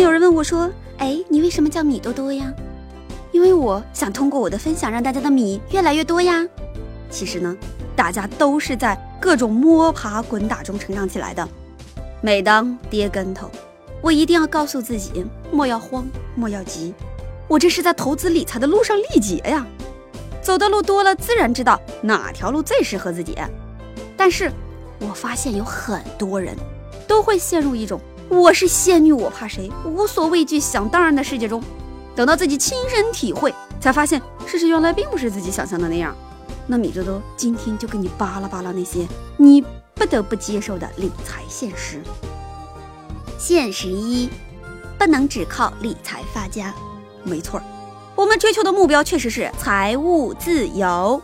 有人问我说：“哎，你为什么叫米多多呀？”因为我想通过我的分享让大家的米越来越多呀。其实呢，大家都是在各种摸爬滚打中成长起来的。每当跌跟头，我一定要告诉自己：莫要慌，莫要急。我这是在投资理财的路上历劫呀。走的路多了，自然知道哪条路最适合自己。但是我发现有很多人都会陷入一种“我是仙女，我怕谁，无所畏惧，想当然”的世界中。等到自己亲身体会，才发现事实原来并不是自己想象的那样。那米多多今天就跟你扒拉扒拉那些你不得不接受的理财现实。现实一，不能只靠理财发家。没错，我们追求的目标确实是财务自由，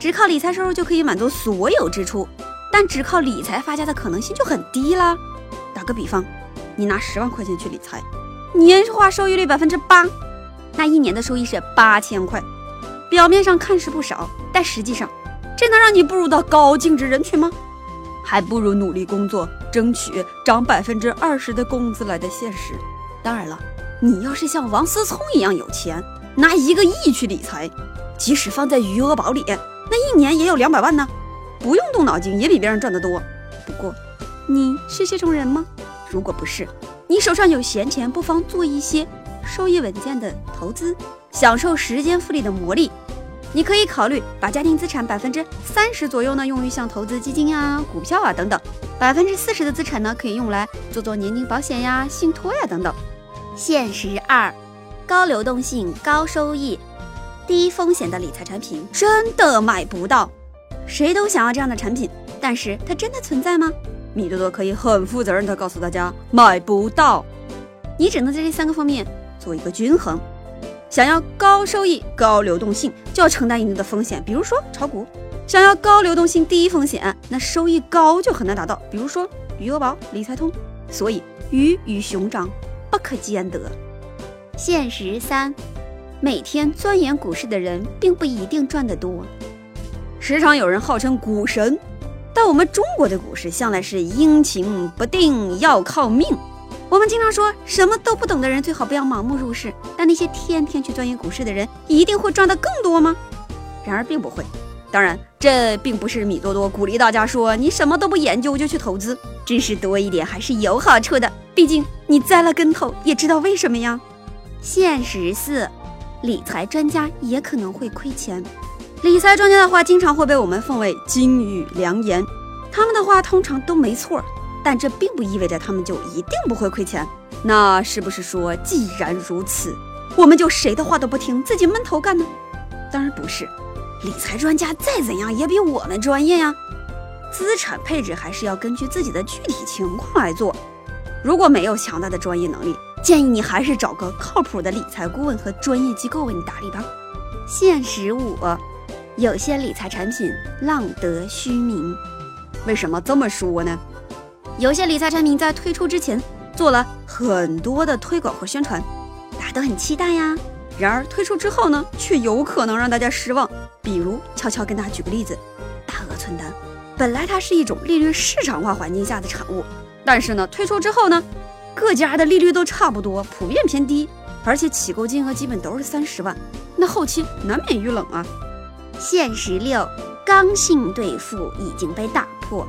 只靠理财收入就可以满足所有支出，但只靠理财发家的可能性就很低啦。打个比方，你拿十万块钱去理财，年化收益率百分之八，那一年的收益是八千块。表面上看是不少，但实际上，这能让你步入到高净值人群吗？还不如努力工作，争取涨百分之二十的工资来的现实。当然了，你要是像王思聪一样有钱，拿一个亿去理财，即使放在余额宝里，那一年也有两百万呢，不用动脑筋也比别人赚得多。不过，你是这种人吗？如果不是，你手上有闲钱，不妨做一些收益稳健的投资，享受时间复利的魔力。你可以考虑把家庭资产百分之三十左右呢用于像投资基金啊、股票啊等等，百分之四十的资产呢可以用来做做年金保险呀、信托呀等等。现实二，高流动性、高收益、低风险的理财产品真的买不到。谁都想要这样的产品，但是它真的存在吗？米多多可以很负责任的告诉大家，买不到。你只能在这三个方面做一个均衡。想要高收益、高流动性，就要承担一定的风险，比如说炒股；想要高流动性、低风险，那收益高就很难达到，比如说余额宝、理财通。所以鱼与熊掌不可兼得。现实三，每天钻研股市的人并不一定赚得多。时常有人号称股神，但我们中国的股市向来是阴晴不定，要靠命。我们经常说什么都不懂的人最好不要盲目入市，但那些天天去钻研股市的人一定会赚得更多吗？然而并不会。当然，这并不是米多多鼓励大家说你什么都不研究就去投资，知识多一点还是有好处的。毕竟你栽了跟头也知道为什么呀。现实四，理财专家也可能会亏钱。理财专家的话经常会被我们奉为金玉良言，他们的话通常都没错。但这并不意味着他们就一定不会亏钱。那是不是说，既然如此，我们就谁的话都不听，自己闷头干呢？当然不是，理财专家再怎样也比我们专业呀。资产配置还是要根据自己的具体情况来做。如果没有强大的专业能力，建议你还是找个靠谱的理财顾问和专业机构为你打理吧。现实五，有些理财产品浪得虚名。为什么这么说呢？有些理财产品在推出之前做了很多的推广和宣传，大家都很期待呀。然而推出之后呢，却有可能让大家失望。比如，悄悄跟大家举个例子，大额存单，本来它是一种利率市场化环境下的产物，但是呢，推出之后呢，各家的利率都差不多，普遍偏低，而且起购金额基本都是三十万，那后期难免遇冷啊。现实六，刚性兑付已经被打破。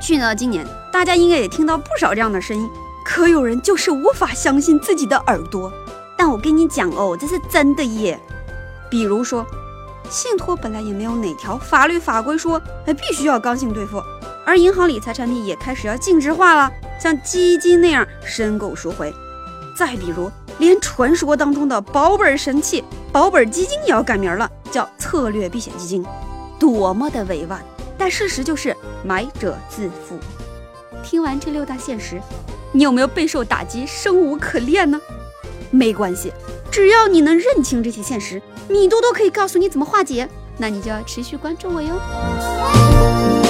去年到今年，大家应该也听到不少这样的声音，可有人就是无法相信自己的耳朵。但我跟你讲哦，这是真的耶。比如说，信托本来也没有哪条法律法规说，哎，必须要刚性兑付，而银行理财产品也开始要净值化了，像基金那样申购赎回。再比如，连传说当中的保本神器保本基金也要改名了，叫策略避险基金，多么的委婉。但事实就是买者自负。听完这六大现实，你有没有备受打击、生无可恋呢？没关系，只要你能认清这些现实，米多多可以告诉你怎么化解。那你就要持续关注我哟。